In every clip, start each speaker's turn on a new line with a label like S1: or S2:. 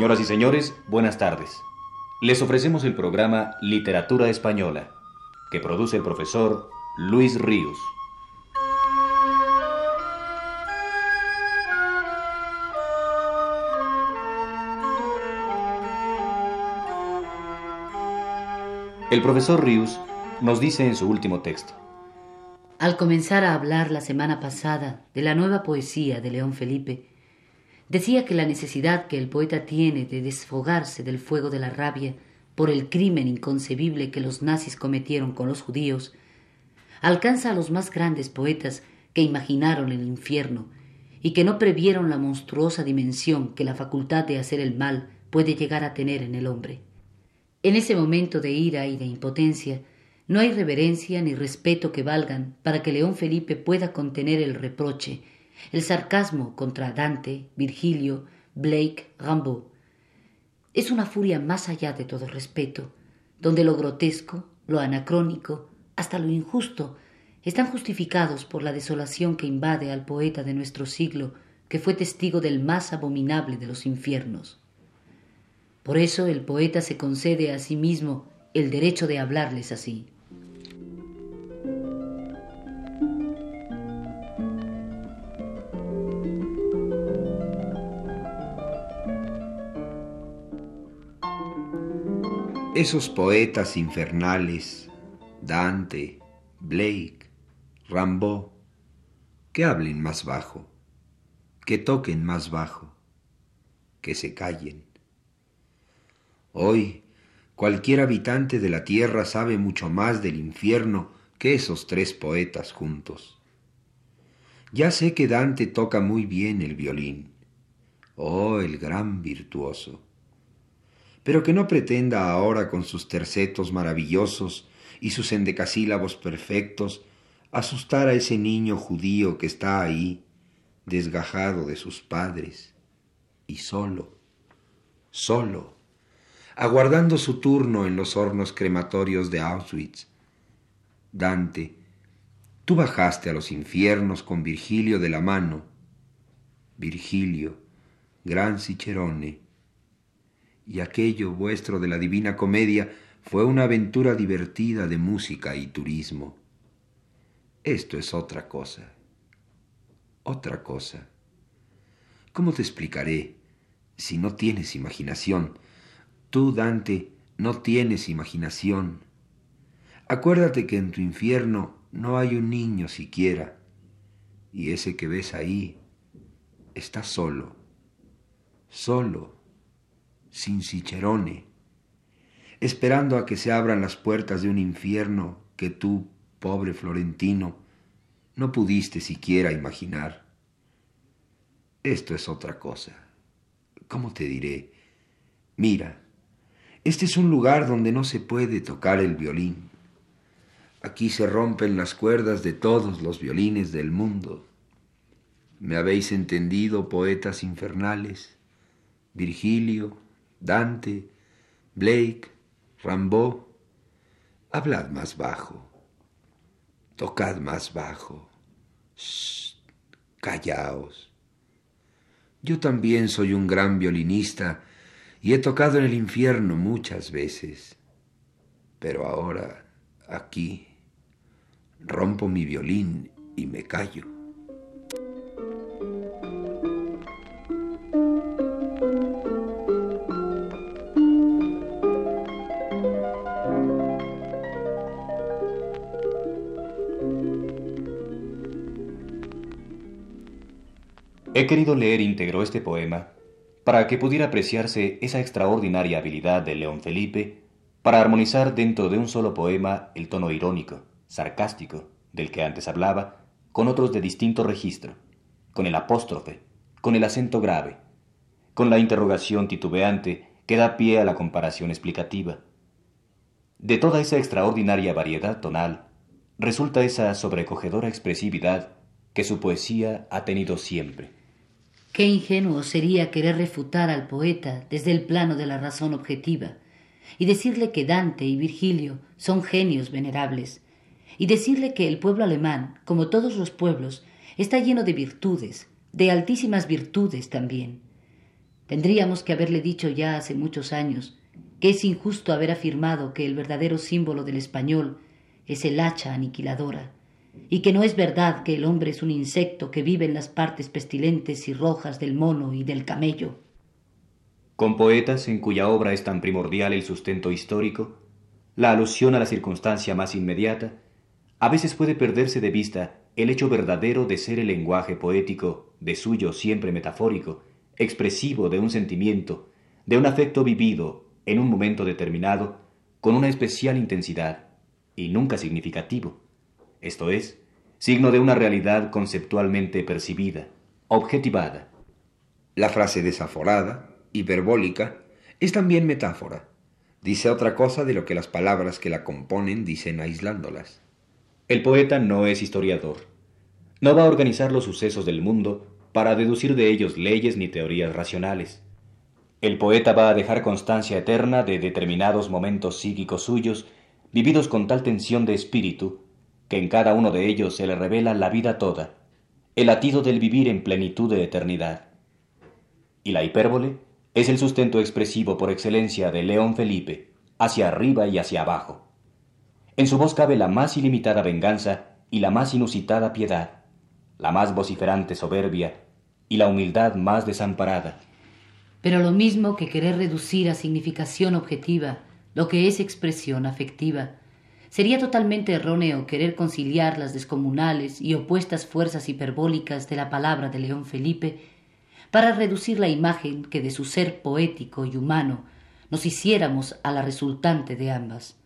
S1: Señoras y señores, buenas tardes. Les ofrecemos el programa Literatura Española, que produce el profesor Luis Ríos. El profesor Ríos nos dice en su último texto.
S2: Al comenzar a hablar la semana pasada de la nueva poesía de León Felipe, Decía que la necesidad que el poeta tiene de desfogarse del fuego de la rabia por el crimen inconcebible que los nazis cometieron con los judíos, alcanza a los más grandes poetas que imaginaron el infierno y que no previeron la monstruosa dimensión que la facultad de hacer el mal puede llegar a tener en el hombre. En ese momento de ira y de impotencia, no hay reverencia ni respeto que valgan para que León Felipe pueda contener el reproche el sarcasmo contra Dante, Virgilio, Blake, Rimbaud. Es una furia más allá de todo respeto, donde lo grotesco, lo anacrónico, hasta lo injusto, están justificados por la desolación que invade al poeta de nuestro siglo, que fue testigo del más abominable de los infiernos. Por eso el poeta se concede a sí mismo el derecho de hablarles así.
S3: Esos poetas infernales, Dante, Blake, Rimbaud, que hablen más bajo, que toquen más bajo, que se callen. Hoy cualquier habitante de la tierra sabe mucho más del infierno que esos tres poetas juntos. Ya sé que Dante toca muy bien el violín. Oh, el gran virtuoso pero que no pretenda ahora con sus tercetos maravillosos y sus endecasílabos perfectos asustar a ese niño judío que está ahí, desgajado de sus padres, y solo, solo, aguardando su turno en los hornos crematorios de Auschwitz. Dante, tú bajaste a los infiernos con Virgilio de la mano. Virgilio, gran Cicerone, y aquello vuestro de la Divina Comedia fue una aventura divertida de música y turismo. Esto es otra cosa. Otra cosa. ¿Cómo te explicaré si no tienes imaginación? Tú, Dante, no tienes imaginación. Acuérdate que en tu infierno no hay un niño siquiera, y ese que ves ahí está solo, solo sin Cicerone, esperando a que se abran las puertas de un infierno que tú, pobre florentino, no pudiste siquiera imaginar. Esto es otra cosa. ¿Cómo te diré? Mira, este es un lugar donde no se puede tocar el violín. Aquí se rompen las cuerdas de todos los violines del mundo. ¿Me habéis entendido, poetas infernales? Virgilio, Dante, Blake, Rimbaud, hablad más bajo, tocad más bajo, Shh, callaos. Yo también soy un gran violinista y he tocado en el infierno muchas veces, pero ahora, aquí, rompo mi violín y me callo.
S1: He querido leer íntegro este poema para que pudiera apreciarse esa extraordinaria habilidad de León Felipe para armonizar dentro de un solo poema el tono irónico, sarcástico, del que antes hablaba, con otros de distinto registro, con el apóstrofe, con el acento grave, con la interrogación titubeante que da pie a la comparación explicativa. De toda esa extraordinaria variedad tonal, resulta esa sobrecogedora expresividad que su poesía ha tenido siempre.
S2: Qué ingenuo sería querer refutar al poeta desde el plano de la razón objetiva, y decirle que Dante y Virgilio son genios venerables, y decirle que el pueblo alemán, como todos los pueblos, está lleno de virtudes, de altísimas virtudes también. Tendríamos que haberle dicho ya hace muchos años que es injusto haber afirmado que el verdadero símbolo del español es el hacha aniquiladora, y que no es verdad que el hombre es un insecto que vive en las partes pestilentes y rojas del mono y del camello.
S1: Con poetas en cuya obra es tan primordial el sustento histórico, la alusión a la circunstancia más inmediata, a veces puede perderse de vista el hecho verdadero de ser el lenguaje poético, de suyo siempre metafórico, expresivo de un sentimiento, de un afecto vivido en un momento determinado, con una especial intensidad, y nunca significativo, esto es, signo de una realidad conceptualmente percibida, objetivada.
S3: La frase desaforada, hiperbólica, es también metáfora. Dice otra cosa de lo que las palabras que la componen dicen aislándolas.
S1: El poeta no es historiador. No va a organizar los sucesos del mundo para deducir de ellos leyes ni teorías racionales. El poeta va a dejar constancia eterna de determinados momentos psíquicos suyos, vividos con tal tensión de espíritu, que en cada uno de ellos se le revela la vida toda, el latido del vivir en plenitud de eternidad. Y la hipérbole es el sustento expresivo por excelencia de León Felipe, hacia arriba y hacia abajo. En su voz cabe la más ilimitada venganza y la más inusitada piedad, la más vociferante soberbia y la humildad más desamparada.
S2: Pero lo mismo que querer reducir a significación objetiva lo que es expresión afectiva, sería totalmente erróneo querer conciliar las descomunales y opuestas fuerzas hiperbólicas de la palabra de León Felipe para reducir la imagen que de su ser poético y humano nos hiciéramos a la resultante de ambas.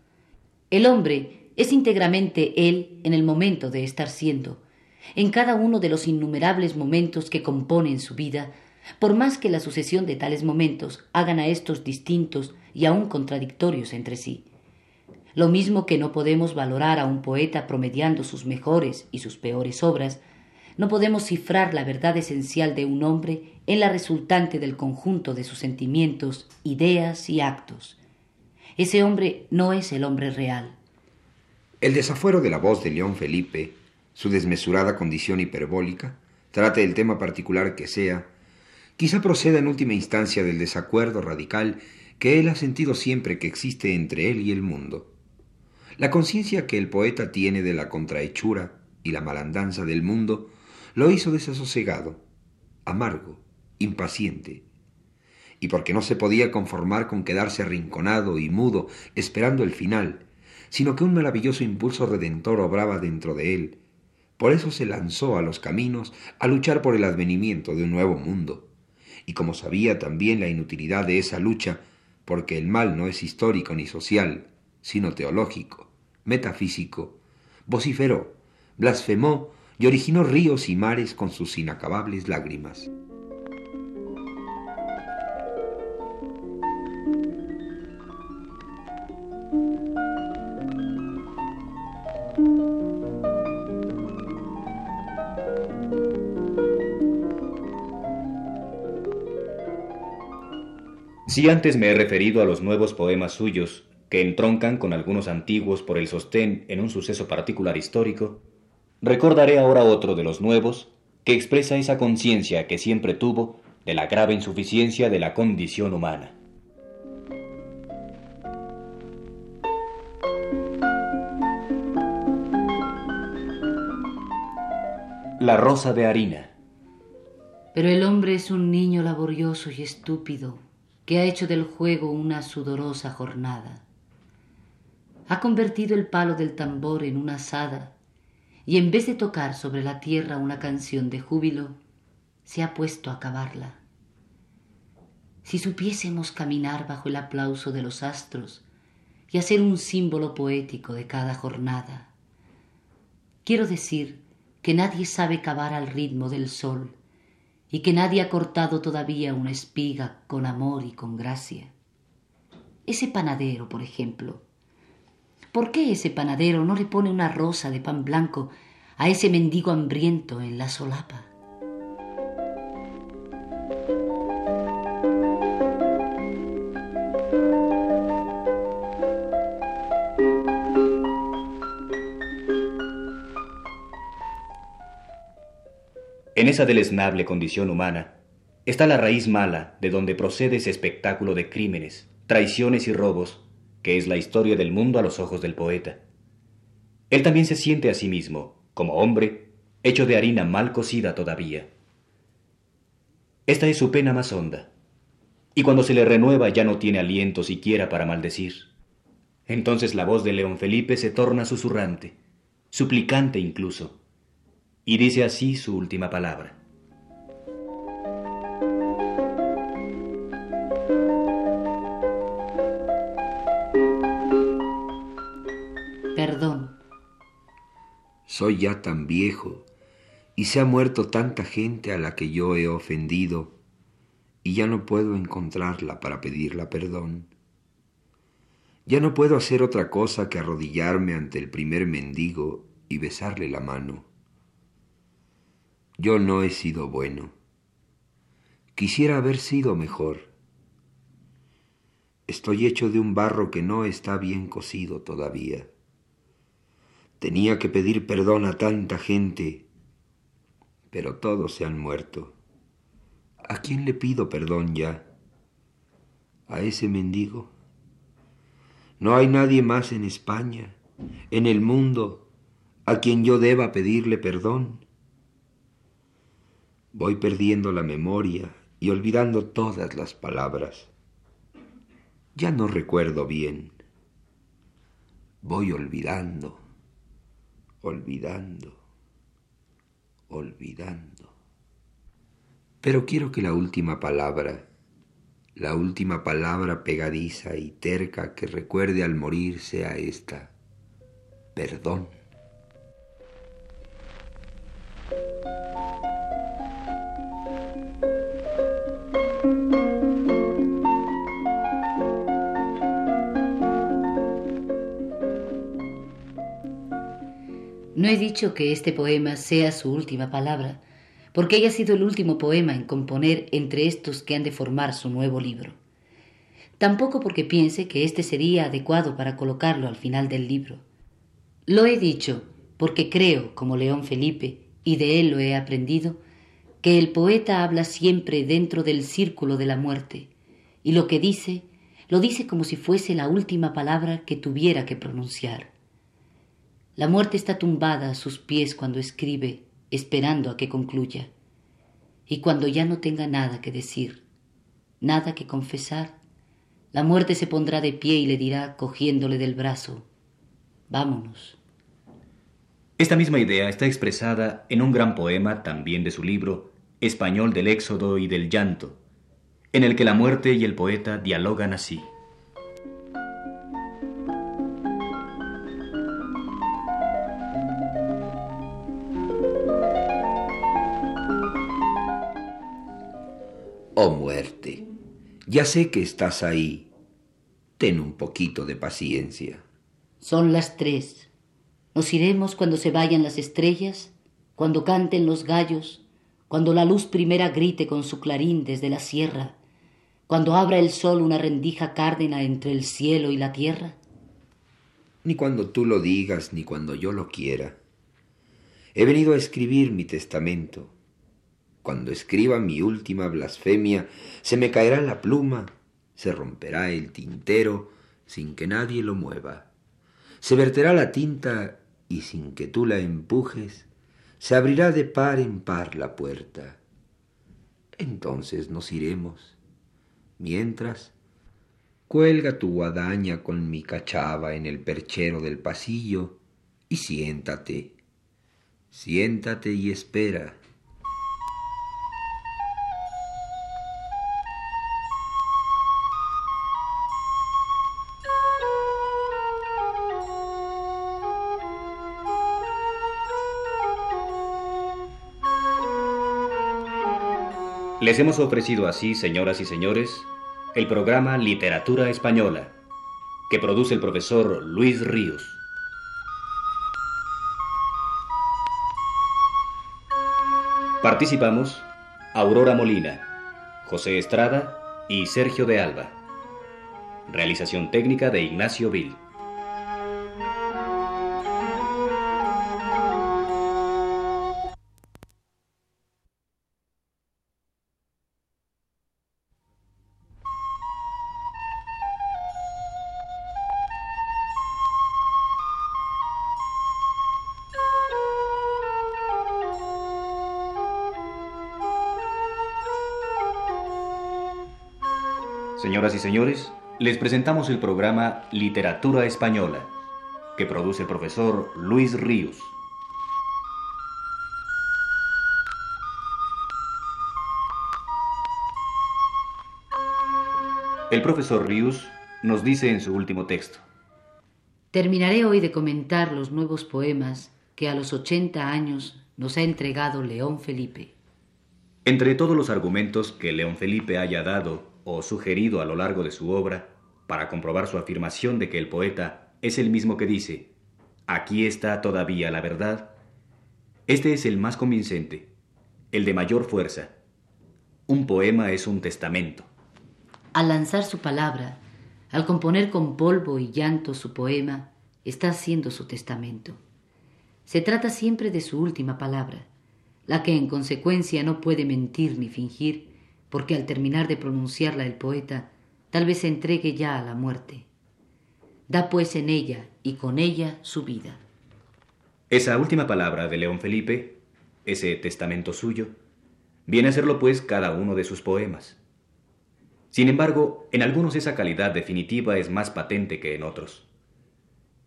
S2: El hombre es íntegramente él en el momento de estar siendo, en cada uno de los innumerables momentos que componen su vida, por más que la sucesión de tales momentos hagan a estos distintos y aun contradictorios entre sí. Lo mismo que no podemos valorar a un poeta promediando sus mejores y sus peores obras, no podemos cifrar la verdad esencial de un hombre en la resultante del conjunto de sus sentimientos, ideas y actos. Ese hombre no es el hombre real.
S3: El desafuero de la voz de León Felipe su desmesurada condición hiperbólica, trate el tema particular que sea, quizá proceda en última instancia del desacuerdo radical que él ha sentido siempre que existe entre él y el mundo. La conciencia que el poeta tiene de la contrahechura y la malandanza del mundo lo hizo desasosegado, amargo, impaciente, y porque no se podía conformar con quedarse arrinconado y mudo esperando el final, sino que un maravilloso impulso redentor obraba dentro de él, por eso se lanzó a los caminos a luchar por el advenimiento de un nuevo mundo. Y como sabía también la inutilidad de esa lucha, porque el mal no es histórico ni social, sino teológico, metafísico, vociferó, blasfemó y originó ríos y mares con sus inacabables lágrimas.
S1: Si antes me he referido a los nuevos poemas suyos, que entroncan con algunos antiguos por el sostén en un suceso particular histórico, recordaré ahora otro de los nuevos, que expresa esa conciencia que siempre tuvo de la grave insuficiencia de la condición humana. La rosa de harina.
S2: Pero el hombre es un niño laborioso y estúpido, que ha hecho del juego una sudorosa jornada. Ha convertido el palo del tambor en una asada y en vez de tocar sobre la tierra una canción de júbilo, se ha puesto a cavarla. Si supiésemos caminar bajo el aplauso de los astros y hacer un símbolo poético de cada jornada. Quiero decir que nadie sabe cavar al ritmo del sol y que nadie ha cortado todavía una espiga con amor y con gracia. Ese panadero, por ejemplo. ¿Por qué ese panadero no le pone una rosa de pan blanco a ese mendigo hambriento en la solapa?
S1: En esa deleznable condición humana, está la raíz mala de donde procede ese espectáculo de crímenes, traiciones y robos, que es la historia del mundo a los ojos del poeta. Él también se siente a sí mismo, como hombre, hecho de harina mal cocida todavía. Esta es su pena más honda, y cuando se le renueva ya no tiene aliento siquiera para maldecir. Entonces la voz de León Felipe se torna susurrante, suplicante incluso, y dice así su última palabra.
S2: Perdón.
S3: Soy ya tan viejo y se ha muerto tanta gente a la que yo he ofendido y ya no puedo encontrarla para pedirla perdón. Ya no puedo hacer otra cosa que arrodillarme ante el primer mendigo y besarle la mano. Yo no he sido bueno. Quisiera haber sido mejor. Estoy hecho de un barro que no está bien cocido todavía. Tenía que pedir perdón a tanta gente, pero todos se han muerto. ¿A quién le pido perdón ya? ¿A ese mendigo? No hay nadie más en España, en el mundo, a quien yo deba pedirle perdón. Voy perdiendo la memoria y olvidando todas las palabras. Ya no recuerdo bien. Voy olvidando, olvidando, olvidando. Pero quiero que la última palabra la última palabra pegadiza y terca que recuerde al morir sea esta, perdón.
S2: No he dicho que este poema sea su última palabra, porque haya sido el último poema en componer entre estos que han de formar su nuevo libro. Tampoco porque piense que éste sería adecuado para colocarlo al final del libro. Lo he dicho porque creo, como León Felipe, y de él lo he aprendido, que el poeta habla siempre dentro del círculo de la muerte, y lo que dice, lo dice como si fuese la última palabra que tuviera que pronunciar. La muerte está tumbada a sus pies cuando escribe, esperando a que concluya. Y cuando ya no tenga nada que decir, nada que confesar, la muerte se pondrá de pie y le dirá, cogiéndole del brazo, vámonos.
S1: Esta misma idea está expresada en un gran poema también de su libro, Español del Éxodo y del Llanto, en el que la muerte y el poeta dialogan así.
S3: Oh muerte, ya sé que estás ahí. Ten un poquito de paciencia.
S2: Son las tres. Nos iremos cuando se vayan las estrellas, cuando canten los gallos, cuando la luz primera grite con su clarín desde la sierra, cuando abra el sol una rendija cárdena entre el cielo y la tierra.
S3: Ni cuando tú lo digas, ni cuando yo lo quiera. He venido a escribir mi testamento cuando escriba mi última blasfemia, se me caerá la pluma, se romperá el tintero sin que nadie lo mueva. Se verterá la tinta y sin que tú la empujes, se abrirá de par en par la puerta. Entonces nos iremos. Mientras, cuelga tu guadaña con mi cachava en el perchero del pasillo y siéntate. Siéntate y espera.
S1: Les hemos ofrecido así, señoras y señores, el programa Literatura Española, que produce el profesor Luis Ríos. Participamos Aurora Molina, José Estrada y Sergio de Alba. Realización técnica de Ignacio Vil. Señores, les presentamos el programa Literatura Española, que produce el profesor Luis Ríos. El profesor Ríos nos dice en su último texto.
S2: Terminaré hoy de comentar los nuevos poemas que a los 80 años nos ha entregado León Felipe.
S1: Entre todos los argumentos que León Felipe haya dado o sugerido a lo largo de su obra, para comprobar su afirmación de que el poeta es el mismo que dice, aquí está todavía la verdad, este es el más convincente, el de mayor fuerza. Un poema es un testamento.
S2: Al lanzar su palabra, al componer con polvo y llanto su poema, está haciendo su testamento. Se trata siempre de su última palabra, la que en consecuencia no puede mentir ni fingir, porque al terminar de pronunciarla el poeta tal vez se entregue ya a la muerte. Da pues en ella y con ella su vida.
S1: Esa última palabra de León Felipe, ese testamento suyo, viene a serlo pues cada uno de sus poemas. Sin embargo, en algunos esa calidad definitiva es más patente que en otros.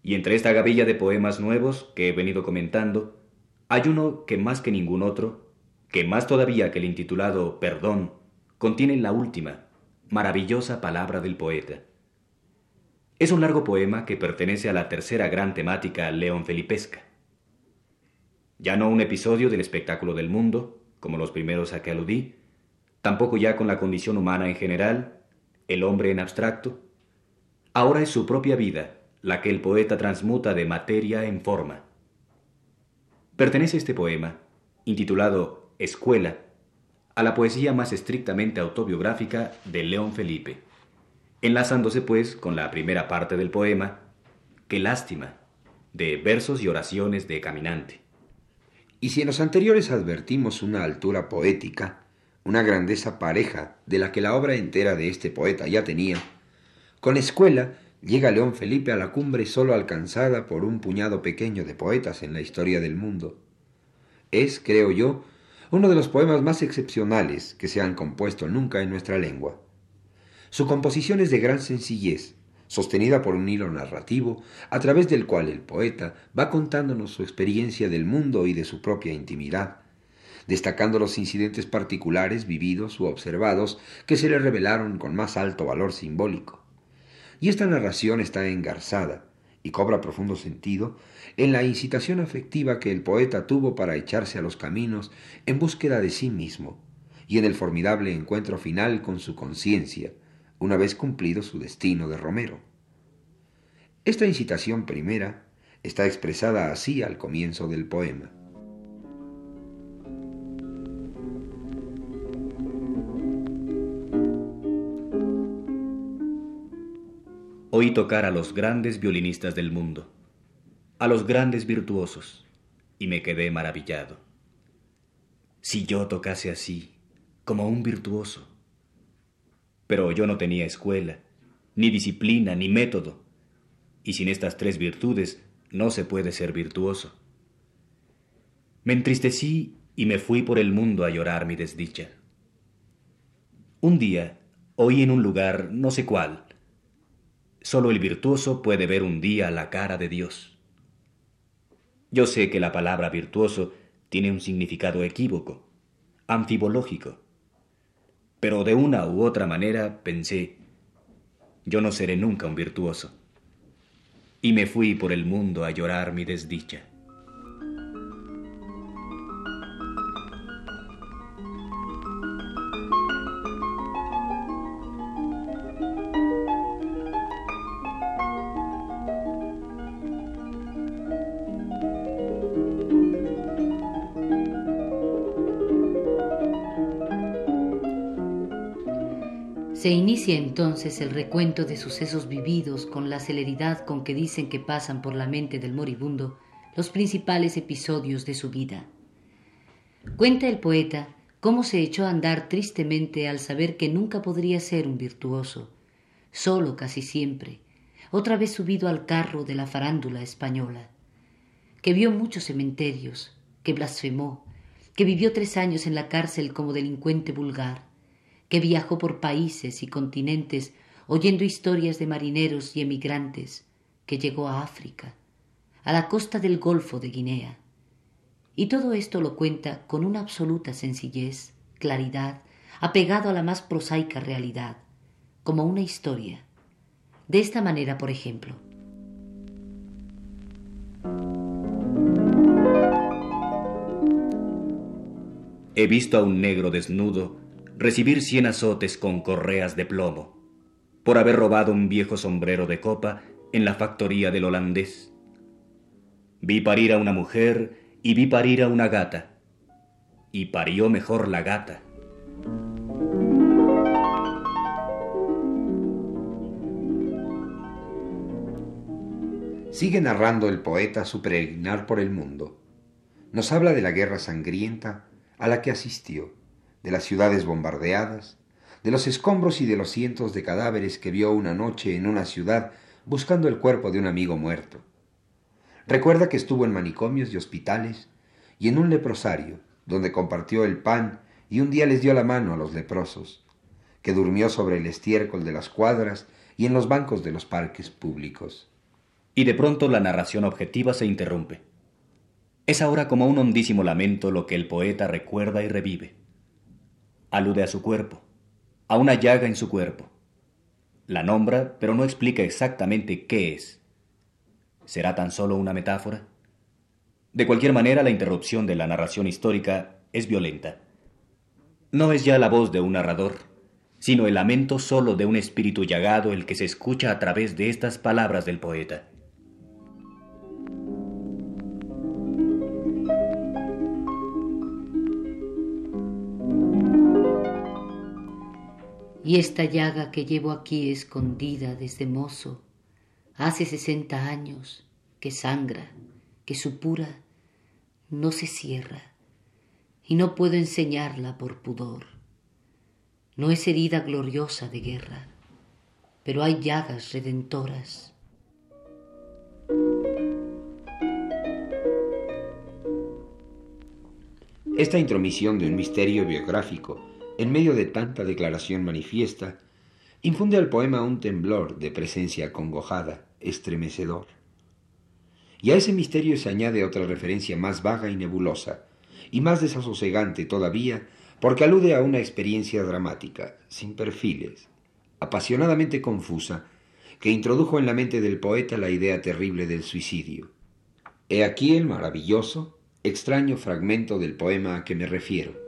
S1: Y entre esta gavilla de poemas nuevos que he venido comentando, hay uno que más que ningún otro, que más todavía que el intitulado Perdón, contiene la última, maravillosa palabra del poeta. Es un largo poema que pertenece a la tercera gran temática león felipesca. Ya no un episodio del espectáculo del mundo, como los primeros a que aludí, tampoco ya con la condición humana en general, el hombre en abstracto. Ahora es su propia vida la que el poeta transmuta de materia en forma. Pertenece este poema, intitulado Escuela, a la poesía más estrictamente autobiográfica de León Felipe, enlazándose pues con la primera parte del poema, Qué lástima, de versos y oraciones de caminante.
S3: Y si en los anteriores advertimos una altura poética, una grandeza pareja de la que la obra entera de este poeta ya tenía, con escuela llega León Felipe a la cumbre solo alcanzada por un puñado pequeño de poetas en la historia del mundo. Es, creo yo, uno de los poemas más excepcionales que se han compuesto nunca en nuestra lengua. Su composición es de gran sencillez, sostenida por un hilo narrativo, a través del cual el poeta va contándonos su experiencia del mundo y de su propia intimidad, destacando los incidentes particulares vividos u observados que se le revelaron con más alto valor simbólico. Y esta narración está engarzada y cobra profundo sentido en la incitación afectiva que el poeta tuvo para echarse a los caminos en búsqueda de sí mismo y en el formidable encuentro final con su conciencia, una vez cumplido su destino de Romero. Esta incitación primera está expresada así al comienzo del poema.
S1: Oí tocar a los grandes violinistas del mundo, a los grandes virtuosos, y me quedé maravillado. Si yo tocase así, como un virtuoso. Pero yo no tenía escuela, ni disciplina, ni método, y sin estas tres virtudes no se puede ser virtuoso. Me entristecí y me fui por el mundo a llorar mi desdicha. Un día oí en un lugar, no sé cuál, Solo el virtuoso puede ver un día la cara de Dios. Yo sé que la palabra virtuoso tiene un significado equívoco, anfibológico. Pero de una u otra manera pensé, yo no seré nunca un virtuoso. Y me fui por el mundo a llorar mi desdicha.
S2: Entonces el recuento de sucesos vividos con la celeridad con que dicen que pasan por la mente del moribundo los principales episodios de su vida. Cuenta el poeta cómo se echó a andar tristemente al saber que nunca podría ser un virtuoso, solo casi siempre, otra vez subido al carro de la farándula española, que vio muchos cementerios, que blasfemó, que vivió tres años en la cárcel como delincuente vulgar, que viajó por países y continentes oyendo historias de marineros y emigrantes, que llegó a África, a la costa del Golfo de Guinea. Y todo esto lo cuenta con una absoluta sencillez, claridad, apegado a la más prosaica realidad, como una historia. De esta manera, por ejemplo,
S1: He visto a un negro desnudo recibir cien azotes con correas de plomo por haber robado un viejo sombrero de copa en la factoría del holandés. Vi parir a una mujer y vi parir a una gata, y parió mejor la gata.
S3: Sigue narrando el poeta su peregrinar por el mundo. Nos habla de la guerra sangrienta a la que asistió, de las ciudades bombardeadas, de los escombros y de los cientos de cadáveres que vio una noche en una ciudad buscando el cuerpo de un amigo muerto. Recuerda que estuvo en manicomios y hospitales y en un leprosario, donde compartió el pan y un día les dio la mano a los leprosos, que durmió sobre el estiércol de las cuadras y en los bancos de los parques públicos.
S1: Y de pronto la narración objetiva se interrumpe. Es ahora como un hondísimo lamento lo que el poeta recuerda y revive. Alude a su cuerpo, a una llaga en su cuerpo. La nombra, pero no explica exactamente qué es. ¿Será tan solo una metáfora? De cualquier manera, la interrupción de la narración histórica es violenta. No es ya la voz de un narrador, sino el lamento solo de un espíritu llagado el que se escucha a través de estas palabras del poeta.
S2: Y esta llaga que llevo aquí escondida desde mozo, hace sesenta años, que sangra, que supura, no se cierra, y no puedo enseñarla por pudor. No es herida gloriosa de guerra, pero hay llagas redentoras.
S3: Esta intromisión de un misterio biográfico en medio de tanta declaración manifiesta, infunde al poema un temblor de presencia congojada, estremecedor. Y a ese misterio se añade otra referencia más vaga y nebulosa, y más desasosegante todavía, porque alude a una experiencia dramática, sin perfiles, apasionadamente confusa, que introdujo en la mente del poeta la idea terrible del suicidio. He aquí el maravilloso, extraño fragmento del poema a que me refiero.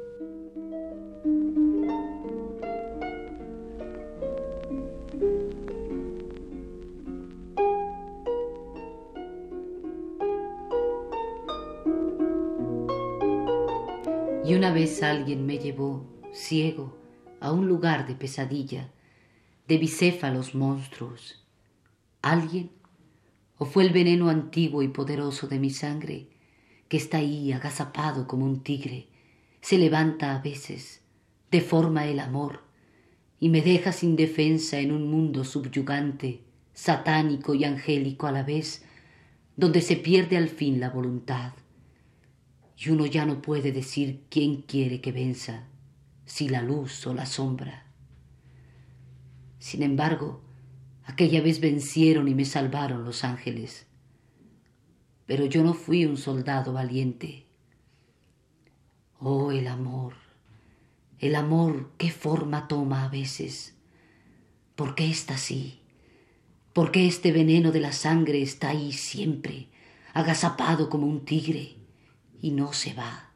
S2: Alguien me llevó, ciego, a un lugar de pesadilla, de bicéfalos monstruos. ¿Alguien? ¿O fue el veneno antiguo y poderoso de mi sangre, que está ahí agazapado como un tigre, se levanta a veces, deforma el amor, y me deja sin defensa en un mundo subyugante, satánico y angélico a la vez, donde se pierde al fin la voluntad? Y uno ya no puede decir quién quiere que venza, si la luz o la sombra. Sin embargo, aquella vez vencieron y me salvaron los ángeles, pero yo no fui un soldado valiente. Oh, el amor, el amor, qué forma toma a veces. ¿Por qué está así? ¿Por qué este veneno de la sangre está ahí siempre, agazapado como un tigre? Y no se va.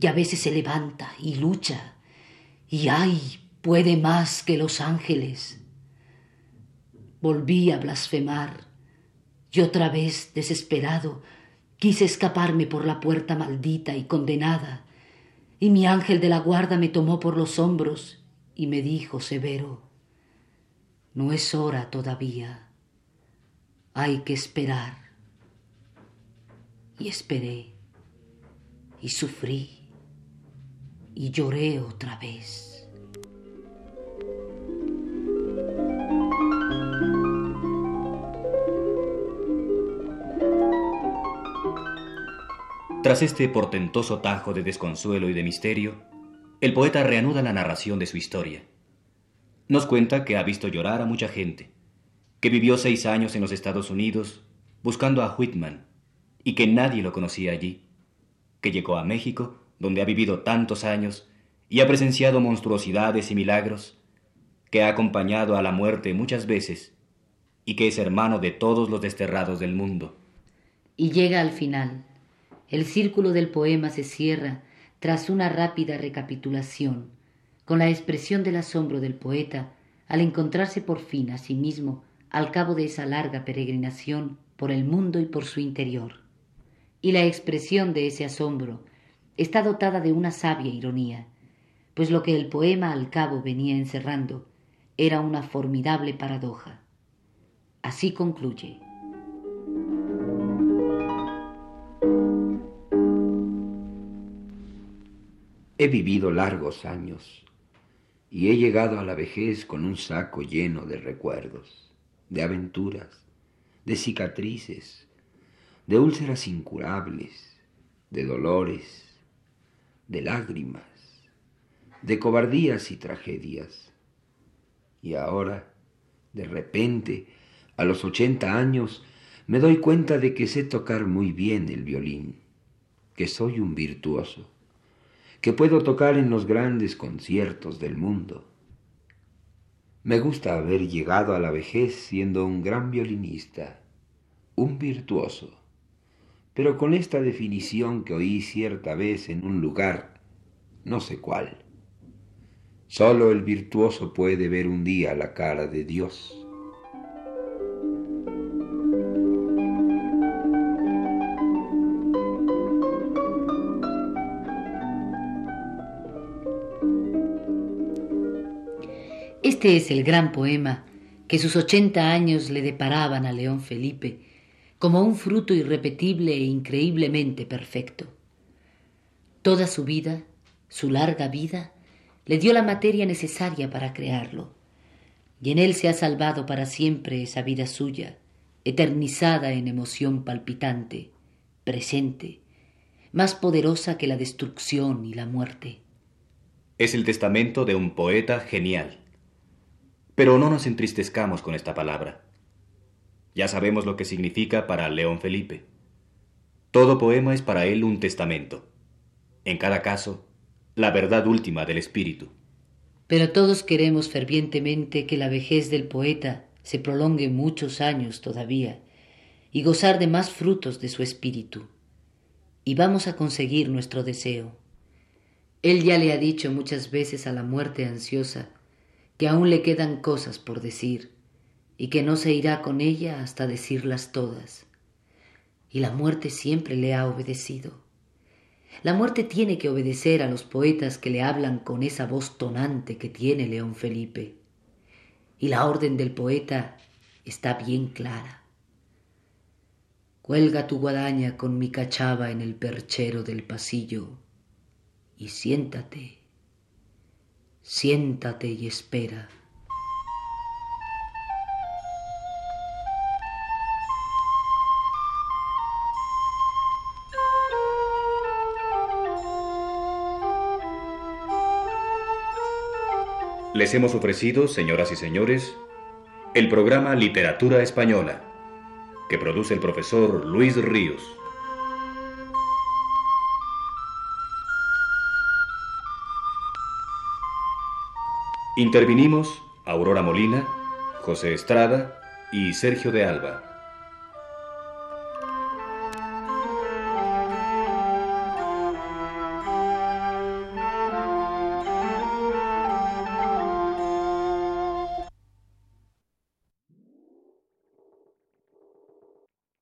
S2: Y a veces se levanta y lucha. Y ay, puede más que los ángeles. Volví a blasfemar y otra vez, desesperado, quise escaparme por la puerta maldita y condenada. Y mi ángel de la guarda me tomó por los hombros y me dijo severo, no es hora todavía, hay que esperar. Y esperé y sufrí y lloré otra vez.
S1: Tras este portentoso tajo de desconsuelo y de misterio, el poeta reanuda la narración de su historia. Nos cuenta que ha visto llorar a mucha gente, que vivió seis años en los Estados Unidos buscando a Whitman y que nadie lo conocía allí, que llegó a México, donde ha vivido tantos años y ha presenciado monstruosidades y milagros, que ha acompañado a la muerte muchas veces y que es hermano de todos los desterrados del mundo.
S2: Y llega al final. El círculo del poema se cierra tras una rápida recapitulación, con la expresión del asombro del poeta al encontrarse por fin a sí mismo al cabo de esa larga peregrinación por el mundo y por su interior. Y la expresión de ese asombro está dotada de una sabia ironía, pues lo que el poema al cabo venía encerrando era una formidable paradoja. Así concluye.
S3: He vivido largos años y he llegado a la vejez con un saco lleno de recuerdos, de aventuras, de cicatrices, de úlceras incurables, de dolores, de lágrimas, de cobardías y tragedias. Y ahora, de repente, a los ochenta años, me doy cuenta de que sé tocar muy bien el violín, que soy un virtuoso que puedo tocar en los grandes conciertos del mundo. Me gusta haber llegado a la vejez siendo un gran violinista, un virtuoso, pero con esta definición que oí cierta vez en un lugar, no sé cuál. Solo el virtuoso puede ver un día la cara de Dios.
S2: Este es el gran poema que sus ochenta años le deparaban a León Felipe como un fruto irrepetible e increíblemente perfecto. Toda su vida, su larga vida, le dio la materia necesaria para crearlo, y en él se ha salvado para siempre esa vida suya, eternizada en emoción palpitante, presente, más poderosa que la destrucción y la muerte.
S1: Es el testamento de un poeta genial pero no nos entristezcamos con esta palabra. Ya sabemos lo que significa para León Felipe. Todo poema es para él un testamento. En cada caso, la verdad última del espíritu.
S2: Pero todos queremos fervientemente que la vejez del poeta se prolongue muchos años todavía y gozar de más frutos de su espíritu. Y vamos a conseguir nuestro deseo. Él ya le ha dicho muchas veces a la muerte ansiosa que aún le quedan cosas por decir y que no se irá con ella hasta decirlas todas. Y la muerte siempre le ha obedecido. La muerte tiene que obedecer a los poetas que le hablan con esa voz tonante que tiene León Felipe. Y la orden del poeta está bien clara. Cuelga tu guadaña con mi cachava en el perchero del pasillo y siéntate siéntate y espera.
S1: Les hemos ofrecido, señoras y señores, el programa Literatura Española, que produce el profesor Luis Ríos. Intervinimos Aurora Molina, José Estrada y Sergio de Alba.